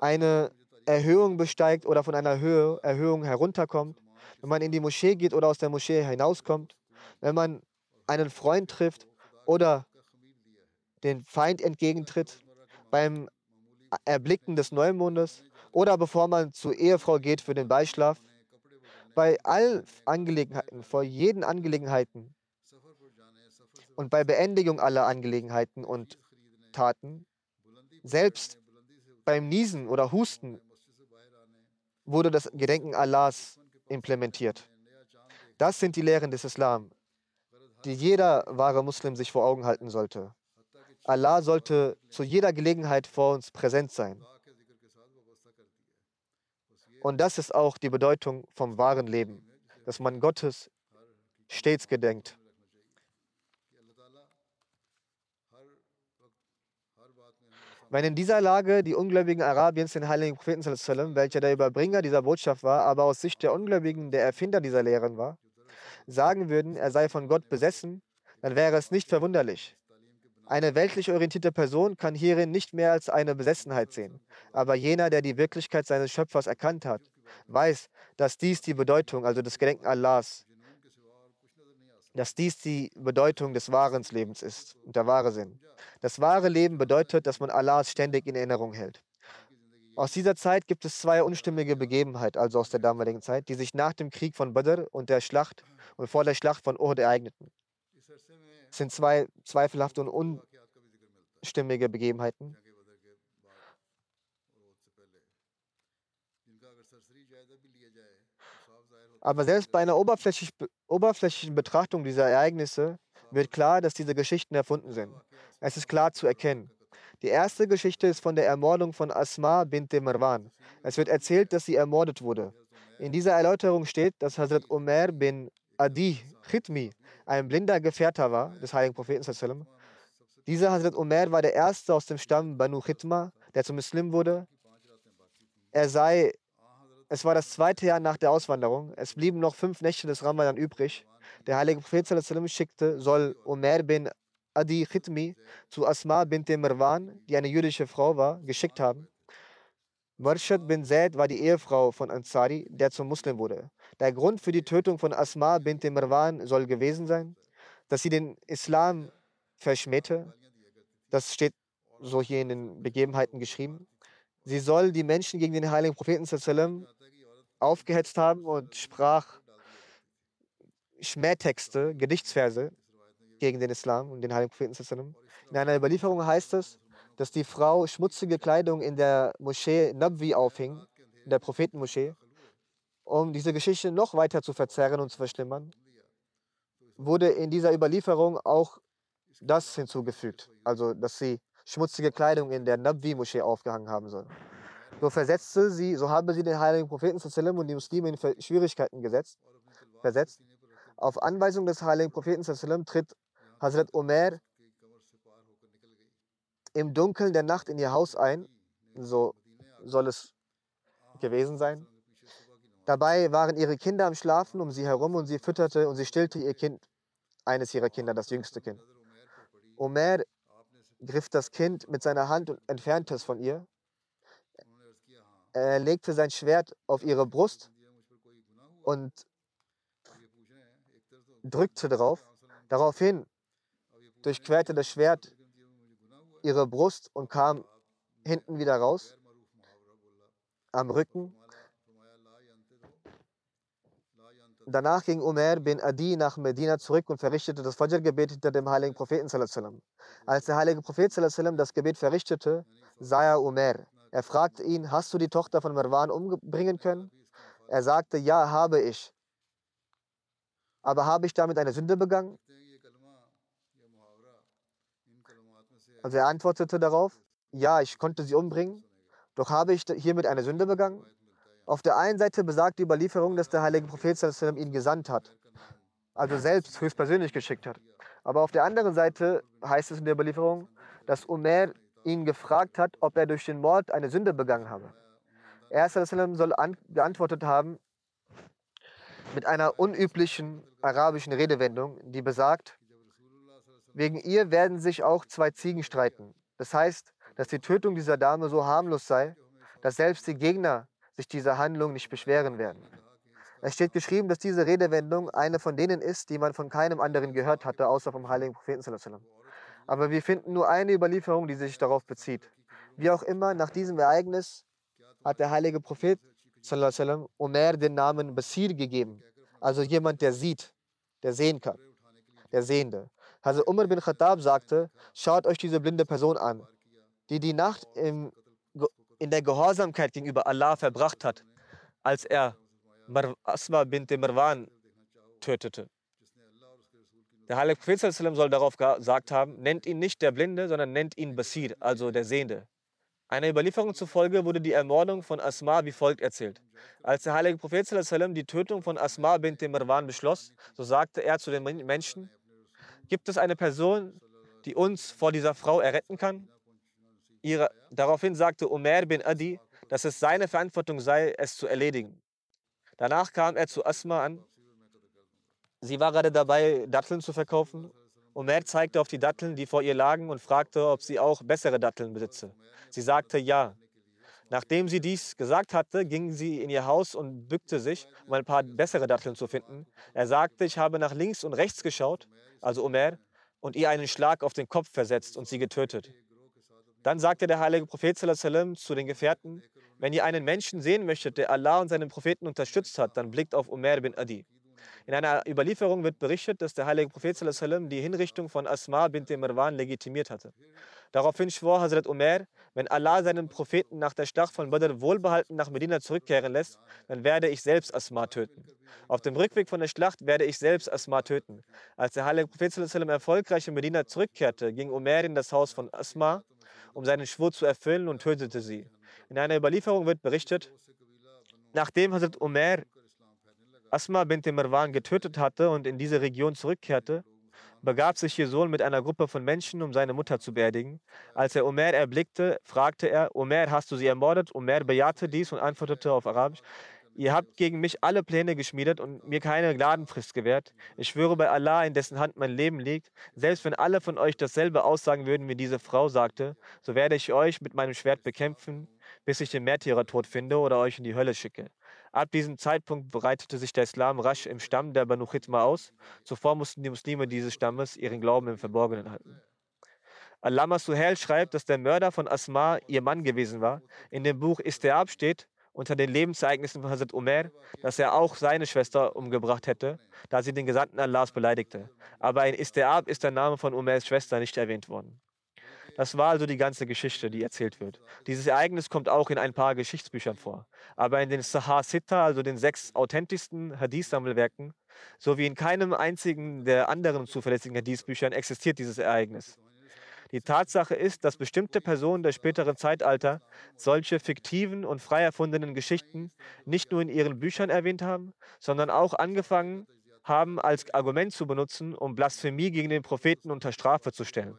eine Erhöhung besteigt oder von einer Höhe, Erhöhung herunterkommt, wenn man in die Moschee geht oder aus der Moschee hinauskommt, wenn man einen Freund trifft oder den Feind entgegentritt, beim Erblicken des Neumondes oder bevor man zur Ehefrau geht für den Beischlaf. Bei allen Angelegenheiten, vor jeden Angelegenheiten und bei Beendigung aller Angelegenheiten und Taten, selbst beim Niesen oder Husten wurde das Gedenken Allahs implementiert. Das sind die Lehren des Islam, die jeder wahre Muslim sich vor Augen halten sollte. Allah sollte zu jeder Gelegenheit vor uns präsent sein. Und das ist auch die Bedeutung vom wahren Leben, dass man Gottes stets gedenkt. Wenn in dieser Lage die Ungläubigen Arabiens den heiligen Propheten, welcher der Überbringer dieser Botschaft war, aber aus Sicht der Ungläubigen der Erfinder dieser Lehren war, sagen würden, er sei von Gott besessen, dann wäre es nicht verwunderlich. Eine weltlich orientierte Person kann hierin nicht mehr als eine Besessenheit sehen. Aber jener, der die Wirklichkeit seines Schöpfers erkannt hat, weiß, dass dies die Bedeutung, also das Gedenken Allahs, dass dies die Bedeutung des wahren Lebens ist und der wahre Sinn. Das wahre Leben bedeutet, dass man Allah ständig in Erinnerung hält. Aus dieser Zeit gibt es zwei unstimmige Begebenheiten, also aus der damaligen Zeit, die sich nach dem Krieg von Badr und der Schlacht und vor der Schlacht von Uhud ereigneten. Es sind zwei zweifelhafte und unstimmige Begebenheiten. Aber selbst bei einer oberflächlichen Betrachtung dieser Ereignisse wird klar, dass diese Geschichten erfunden sind. Es ist klar zu erkennen. Die erste Geschichte ist von der Ermordung von Asma bint Marwan. Es wird erzählt, dass sie ermordet wurde. In dieser Erläuterung steht, dass Hazrat Umar bin Adi Khitmi ein blinder Gefährter war des heiligen Propheten. Dieser Hazrat Umar war der erste aus dem Stamm Banu Khitma, der zum Muslim wurde. Er sei es war das zweite Jahr nach der Auswanderung. Es blieben noch fünf Nächte des Ramadan übrig. Der heilige Prophet schickte, soll Umar bin Adi Khitmi zu Asma bint Mirwan, die eine jüdische Frau war, geschickt haben. Murshid bin Zaid war die Ehefrau von Ansari, der zum Muslim wurde. Der Grund für die Tötung von Asma bint Mirwan soll gewesen sein, dass sie den Islam verschmähte. Das steht so hier in den Begebenheiten geschrieben. Sie soll die Menschen gegen den heiligen Propheten aufgehetzt haben und sprach Schmähtexte, Gedichtsverse gegen den Islam und den heiligen Propheten. In einer Überlieferung heißt es, dass die Frau schmutzige Kleidung in der Moschee Nabwi aufhing, in der Prophetenmoschee, um diese Geschichte noch weiter zu verzerren und zu verschlimmern, wurde in dieser Überlieferung auch das hinzugefügt, also dass sie schmutzige Kleidung in der Nabwi-Moschee aufgehangen haben soll. So versetzte sie, so habe sie den heiligen Propheten und die Muslime in Schwierigkeiten gesetzt, versetzt. Auf Anweisung des heiligen Propheten tritt Hazrat Omer im Dunkeln der Nacht in ihr Haus ein, so soll es gewesen sein. Dabei waren ihre Kinder am Schlafen um sie herum und sie fütterte und sie stillte ihr Kind, eines ihrer Kinder, das jüngste Kind. Omer griff das Kind mit seiner Hand und entfernte es von ihr. Er legte sein Schwert auf ihre Brust und drückte darauf. Daraufhin durchquerte das Schwert ihre Brust und kam hinten wieder raus, am Rücken. Danach ging Umar bin Adi nach Medina zurück und verrichtete das Fajr-Gebet hinter dem heiligen Propheten. Als der heilige Prophet das Gebet verrichtete, sah er Umar. Er fragte ihn, hast du die Tochter von Marwan umbringen können? Er sagte, ja, habe ich. Aber habe ich damit eine Sünde begangen? Also er antwortete darauf, ja, ich konnte sie umbringen, doch habe ich hiermit eine Sünde begangen? Auf der einen Seite besagt die Überlieferung, dass der heilige Prophet ihn gesandt hat, also selbst höchstpersönlich geschickt hat. Aber auf der anderen Seite heißt es in der Überlieferung, dass Umar ihn gefragt hat, ob er durch den Mord eine Sünde begangen habe. Er soll geantwortet haben mit einer unüblichen arabischen Redewendung, die besagt, wegen ihr werden sich auch zwei Ziegen streiten. Das heißt, dass die Tötung dieser Dame so harmlos sei, dass selbst die Gegner sich dieser Handlung nicht beschweren werden. Es steht geschrieben, dass diese Redewendung eine von denen ist, die man von keinem anderen gehört hatte, außer vom heiligen Propheten. Aber wir finden nur eine Überlieferung, die sich darauf bezieht. Wie auch immer, nach diesem Ereignis hat der heilige Prophet Umar den Namen Basir gegeben, also jemand, der sieht, der sehen kann, der Sehende. Also Umar bin Khattab sagte, schaut euch diese blinde Person an, die die Nacht im, in der Gehorsamkeit gegenüber Allah verbracht hat, als er Mar Asma bint Marwan tötete. Der heilige Prophet soll darauf gesagt haben, nennt ihn nicht der Blinde, sondern nennt ihn Basir, also der Sehende. Einer Überlieferung zufolge wurde die Ermordung von Asma wie folgt erzählt. Als der heilige Prophet die Tötung von Asma bint Marwan beschloss, so sagte er zu den Menschen, Gibt es eine Person, die uns vor dieser Frau erretten kann? Ihre, daraufhin sagte Umar bin Adi, dass es seine Verantwortung sei, es zu erledigen. Danach kam er zu Asma an. Sie war gerade dabei, Datteln zu verkaufen. Umar zeigte auf die Datteln, die vor ihr lagen, und fragte, ob sie auch bessere Datteln besitze. Sie sagte ja. Nachdem sie dies gesagt hatte, ging sie in ihr Haus und bückte sich, um ein paar bessere Datteln zu finden. Er sagte, ich habe nach links und rechts geschaut also Omer, und ihr einen Schlag auf den Kopf versetzt und sie getötet. Dann sagte der heilige Prophet zu den Gefährten, wenn ihr einen Menschen sehen möchtet, der Allah und seinen Propheten unterstützt hat, dann blickt auf Umar bin Adi. In einer Überlieferung wird berichtet, dass der heilige Prophet die Hinrichtung von Asma bint Marwan legitimiert hatte. Daraufhin schwor Hazrat Umar, wenn Allah seinen Propheten nach der Schlacht von Badr wohlbehalten nach Medina zurückkehren lässt, dann werde ich selbst Asma töten. Auf dem Rückweg von der Schlacht werde ich selbst Asma töten. Als der heilige Prophet erfolgreich in Medina zurückkehrte, ging Umar in das Haus von Asma, um seinen Schwur zu erfüllen und tötete sie. In einer Überlieferung wird berichtet, nachdem Hazrat Umar Asma bint Marwan getötet hatte und in diese Region zurückkehrte, begab sich Sohn mit einer Gruppe von Menschen, um seine Mutter zu beerdigen. Als er Omer erblickte, fragte er, Omer, hast du sie ermordet? Omer bejahte dies und antwortete auf Arabisch, Ihr habt gegen mich alle Pläne geschmiedet und mir keine Gnadenfrist gewährt. Ich schwöre bei Allah, in dessen Hand mein Leben liegt, selbst wenn alle von euch dasselbe aussagen würden, wie diese Frau sagte, so werde ich euch mit meinem Schwert bekämpfen, bis ich den Märtyrertod finde oder euch in die Hölle schicke. Ab diesem Zeitpunkt breitete sich der Islam rasch im Stamm der Banu Khitma aus. Zuvor mussten die Muslime dieses Stammes ihren Glauben im Verborgenen halten. Allama Suhail schreibt, dass der Mörder von Asma ihr Mann gewesen war. In dem Buch Isteab steht, unter den Lebensereignissen von Hazrat Umar, dass er auch seine Schwester umgebracht hätte, da sie den Gesandten Allahs beleidigte. Aber in Isteab ist der Name von Umars Schwester nicht erwähnt worden. Das war also die ganze Geschichte, die erzählt wird. Dieses Ereignis kommt auch in ein paar Geschichtsbüchern vor. Aber in den Sahar Sitta, also den sechs authentischsten Hadith-Sammelwerken, sowie in keinem einzigen der anderen zuverlässigen Hadith-Büchern existiert dieses Ereignis. Die Tatsache ist, dass bestimmte Personen der späteren Zeitalter solche fiktiven und frei erfundenen Geschichten nicht nur in ihren Büchern erwähnt haben, sondern auch angefangen haben, als Argument zu benutzen, um Blasphemie gegen den Propheten unter Strafe zu stellen.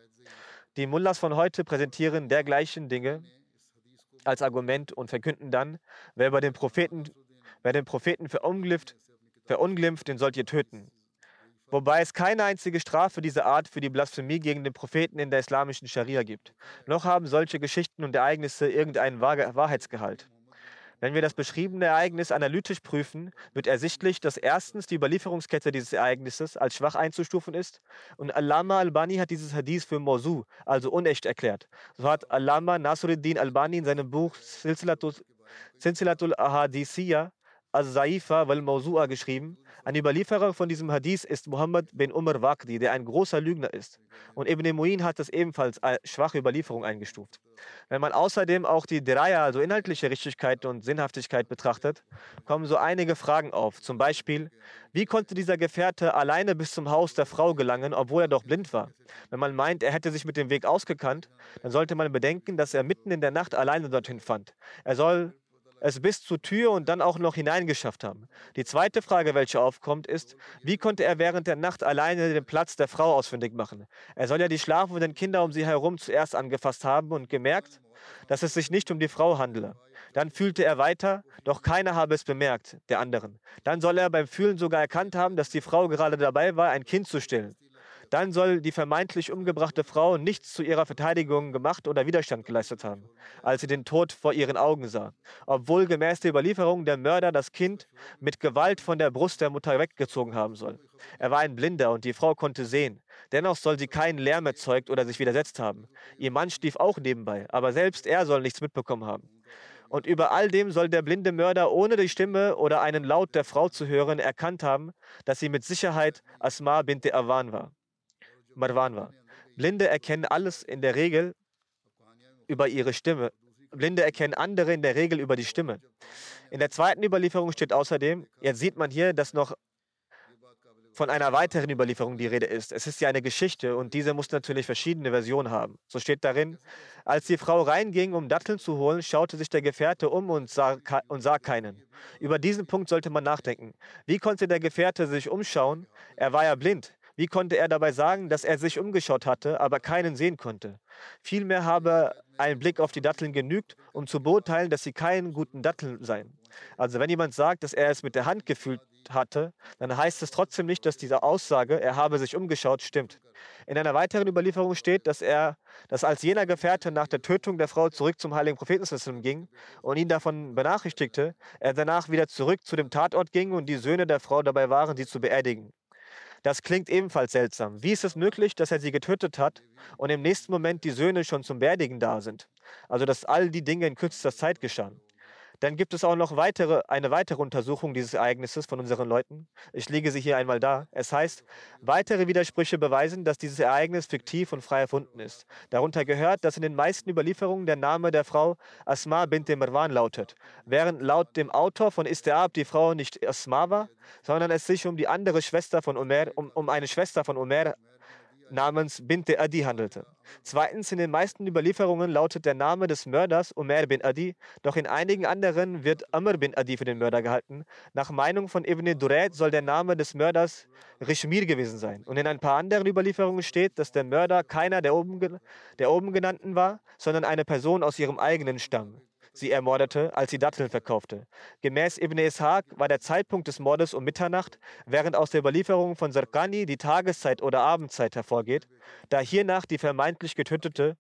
Die Mullahs von heute präsentieren dergleichen Dinge als Argument und verkünden dann, wer bei den Propheten, wer den Propheten verunglimpft, verunglimpft, den sollt ihr töten. Wobei es keine einzige Strafe dieser Art für die Blasphemie gegen den Propheten in der islamischen Scharia gibt. Noch haben solche Geschichten und Ereignisse irgendeinen Wahrheitsgehalt. Wenn wir das beschriebene Ereignis analytisch prüfen, wird ersichtlich, dass erstens die Überlieferungskette dieses Ereignisses als schwach einzustufen ist und Allama Albani hat dieses Hadith für Mosu, also unecht erklärt. So hat Allama Nasruddin Albani in seinem Buch Silsilatul Ahadithiyya Al-Saifa wal Mawsu'a geschrieben. Ein Überlieferer von diesem Hadith ist Muhammad bin Umar Waqdi, der ein großer Lügner ist. Und Ibn Mu'in hat das ebenfalls als schwache Überlieferung eingestuft. Wenn man außerdem auch die Diraya, also inhaltliche Richtigkeit und Sinnhaftigkeit betrachtet, kommen so einige Fragen auf. Zum Beispiel, wie konnte dieser Gefährte alleine bis zum Haus der Frau gelangen, obwohl er doch blind war? Wenn man meint, er hätte sich mit dem Weg ausgekannt, dann sollte man bedenken, dass er mitten in der Nacht alleine dorthin fand. Er soll es bis zur Tür und dann auch noch hineingeschafft haben. Die zweite Frage, welche aufkommt, ist, wie konnte er während der Nacht alleine den Platz der Frau ausfindig machen? Er soll ja die schlafenden Kinder um sie herum zuerst angefasst haben und gemerkt, dass es sich nicht um die Frau handele. Dann fühlte er weiter, doch keiner habe es bemerkt, der anderen. Dann soll er beim Fühlen sogar erkannt haben, dass die Frau gerade dabei war, ein Kind zu stillen. Dann soll die vermeintlich umgebrachte Frau nichts zu ihrer Verteidigung gemacht oder Widerstand geleistet haben, als sie den Tod vor ihren Augen sah, obwohl gemäß der Überlieferung der Mörder das Kind mit Gewalt von der Brust der Mutter weggezogen haben soll. Er war ein Blinder und die Frau konnte sehen. Dennoch soll sie keinen Lärm erzeugt oder sich widersetzt haben. Ihr Mann stief auch nebenbei, aber selbst er soll nichts mitbekommen haben. Und über all dem soll der blinde Mörder, ohne die Stimme oder einen Laut der Frau zu hören, erkannt haben, dass sie mit Sicherheit Asma bint Awan war. Marwan war. Blinde erkennen alles in der Regel über ihre Stimme. Blinde erkennen andere in der Regel über die Stimme. In der zweiten Überlieferung steht außerdem, jetzt sieht man hier, dass noch von einer weiteren Überlieferung die Rede ist. Es ist ja eine Geschichte und diese muss natürlich verschiedene Versionen haben. So steht darin, als die Frau reinging, um Datteln zu holen, schaute sich der Gefährte um und sah, und sah keinen. Über diesen Punkt sollte man nachdenken. Wie konnte der Gefährte sich umschauen? Er war ja blind. Wie konnte er dabei sagen, dass er sich umgeschaut hatte, aber keinen sehen konnte? Vielmehr habe ein Blick auf die Datteln genügt, um zu beurteilen, dass sie keinen guten Datteln seien. Also wenn jemand sagt, dass er es mit der Hand gefühlt hatte, dann heißt es trotzdem nicht, dass diese Aussage, er habe sich umgeschaut, stimmt. In einer weiteren Überlieferung steht, dass er, dass als jener Gefährte nach der Tötung der Frau zurück zum heiligen Propheten ging und ihn davon benachrichtigte, er danach wieder zurück zu dem Tatort ging und die Söhne der Frau dabei waren, sie zu beerdigen. Das klingt ebenfalls seltsam. Wie ist es möglich, dass er sie getötet hat und im nächsten Moment die Söhne schon zum Beerdigen da sind? Also, dass all die Dinge in kürzester Zeit geschahen. Dann gibt es auch noch weitere, eine weitere Untersuchung dieses Ereignisses von unseren Leuten. Ich lege sie hier einmal da. Es heißt, weitere Widersprüche beweisen, dass dieses Ereignis fiktiv und frei erfunden ist. Darunter gehört, dass in den meisten Überlieferungen der Name der Frau Asma bint Marwan lautet, während laut dem Autor von Istiab die Frau nicht Asma war, sondern es sich um die andere Schwester von Omer, um, um eine Schwester von Omer namens Binte Adi handelte. Zweitens, in den meisten Überlieferungen lautet der Name des Mörders Umar bin Adi, doch in einigen anderen wird Amr bin Adi für den Mörder gehalten. Nach Meinung von Ibn Duret soll der Name des Mörders Rishmir gewesen sein. Und in ein paar anderen Überlieferungen steht, dass der Mörder keiner der oben, der oben genannten war, sondern eine Person aus ihrem eigenen Stamm sie ermordete, als sie Datteln verkaufte. Gemäß Ibn Ishaq war der Zeitpunkt des Mordes um Mitternacht, während aus der Überlieferung von Sarkani die Tageszeit oder Abendzeit hervorgeht, da hiernach die vermeintlich Getötete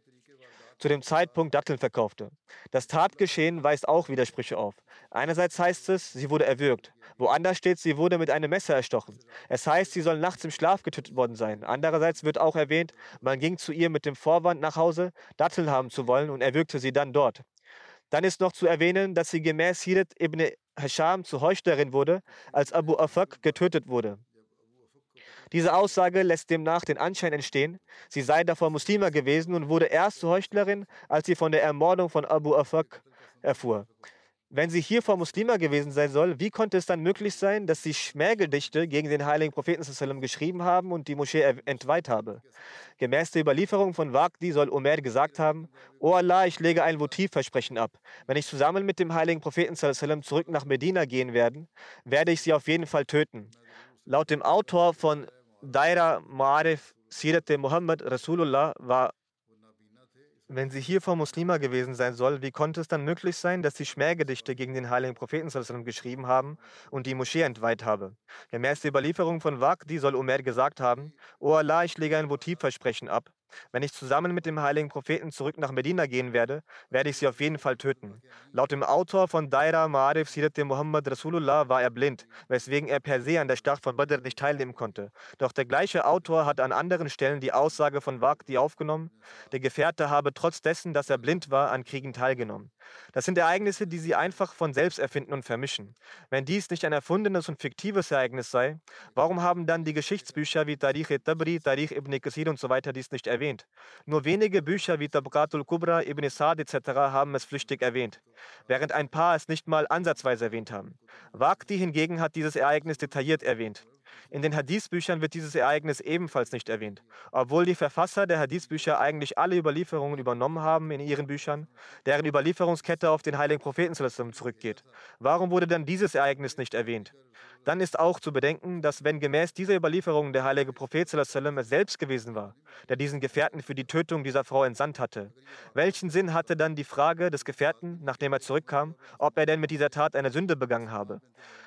zu dem Zeitpunkt Datteln verkaufte. Das Tatgeschehen weist auch Widersprüche auf. Einerseits heißt es, sie wurde erwürgt. Woanders steht, sie wurde mit einem Messer erstochen. Es heißt, sie soll nachts im Schlaf getötet worden sein. Andererseits wird auch erwähnt, man ging zu ihr mit dem Vorwand nach Hause, Datteln haben zu wollen und erwürgte sie dann dort. Dann ist noch zu erwähnen, dass sie gemäß Hirat ibn Hasham zur Heuchlerin wurde, als Abu Afak getötet wurde. Diese Aussage lässt demnach den Anschein entstehen, sie sei davor Muslima gewesen und wurde erst zur Heuchlerin, als sie von der Ermordung von Abu Afak erfuhr. Wenn sie hier vor Muslima gewesen sein soll, wie konnte es dann möglich sein, dass sie Schmähgedichte gegen den heiligen Propheten geschrieben haben und die Moschee entweiht habe? Gemäß der Überlieferung von Waqdi soll Omer gesagt haben, O Allah, ich lege ein Votivversprechen ab. Wenn ich zusammen mit dem heiligen Propheten zurück nach Medina gehen werde, werde ich sie auf jeden Fall töten. Laut dem Autor von Daira Ma'arif Sirat Muhammad Rasulullah war wenn sie hier vor Muslima gewesen sein soll, wie konnte es dann möglich sein, dass sie Schmähgedichte gegen den heiligen Propheten geschrieben haben und die Moschee entweiht habe? Gemäß der Überlieferung von Waqdi soll Umar gesagt haben, O Allah, ich lege ein Votivversprechen ab. Wenn ich zusammen mit dem heiligen Propheten zurück nach Medina gehen werde, werde ich sie auf jeden Fall töten. Laut dem Autor von Daira Ma'arif Sirat Muhammad Rasulullah war er blind, weswegen er per se an der Schlacht von Badr nicht teilnehmen konnte. Doch der gleiche Autor hat an anderen Stellen die Aussage von Waqti aufgenommen, der Gefährte habe trotz dessen, dass er blind war, an Kriegen teilgenommen. Das sind Ereignisse, die sie einfach von selbst erfinden und vermischen. Wenn dies nicht ein erfundenes und fiktives Ereignis sei, warum haben dann die Geschichtsbücher wie Tarikh tabri Tarikh ibn Kasir und so weiter dies nicht erwähnt? Nur wenige Bücher wie Tabqatul Kubra, Ibn Sa'd etc. haben es flüchtig erwähnt, während ein paar es nicht mal ansatzweise erwähnt haben. Waqti hingegen hat dieses Ereignis detailliert erwähnt. In den Hadith-Büchern wird dieses Ereignis ebenfalls nicht erwähnt, obwohl die Verfasser der Hadith-Bücher eigentlich alle Überlieferungen übernommen haben in ihren Büchern, deren Überlieferungskette auf den heiligen Propheten zurückgeht. Warum wurde dann dieses Ereignis nicht erwähnt? Dann ist auch zu bedenken, dass wenn gemäß dieser Überlieferung der heilige Prophet es selbst gewesen war, der diesen Gefährten für die Tötung dieser Frau entsandt hatte, welchen Sinn hatte dann die Frage des Gefährten, nachdem er zurückkam, ob er denn mit dieser Tat eine Sünde begangen habe?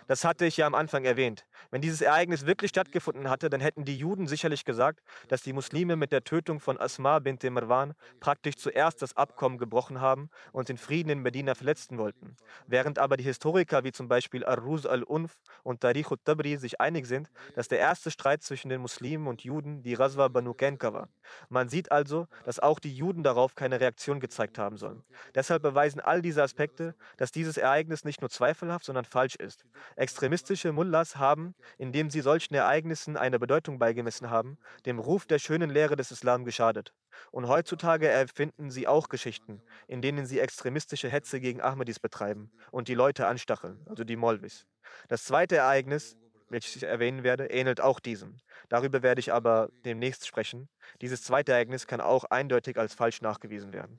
Das hatte ich ja am Anfang erwähnt. Wenn dieses Ereignis wirklich stattgefunden hatte, dann hätten die Juden sicherlich gesagt, dass die Muslime mit der Tötung von Asma bint Marwan praktisch zuerst das Abkommen gebrochen haben und den Frieden in Medina verletzen wollten. Während aber die Historiker wie zum Beispiel Ar-Ruz al-Unf und Tarikh al-Tabri sich einig sind, dass der erste Streit zwischen den Muslimen und Juden die Razwa Banu Kenka war. Man sieht also, dass auch die Juden darauf keine Reaktion gezeigt haben sollen. Deshalb beweisen all diese Aspekte, dass dieses Ereignis nicht nur zweifelhaft, sondern falsch ist. Extremistische Mullahs haben, indem sie solchen Ereignissen eine Bedeutung beigemessen haben, dem Ruf der schönen Lehre des Islam geschadet. Und heutzutage erfinden sie auch Geschichten, in denen sie extremistische Hetze gegen Ahmadis betreiben und die Leute anstacheln, also die Molvis. Das zweite Ereignis, welches ich erwähnen werde, ähnelt auch diesem. Darüber werde ich aber demnächst sprechen. Dieses zweite Ereignis kann auch eindeutig als falsch nachgewiesen werden.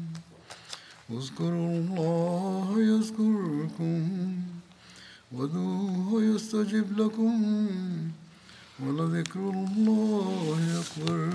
اذكروا الله يذكركم ودوه يستجب لكم ولذكر الله أكبر.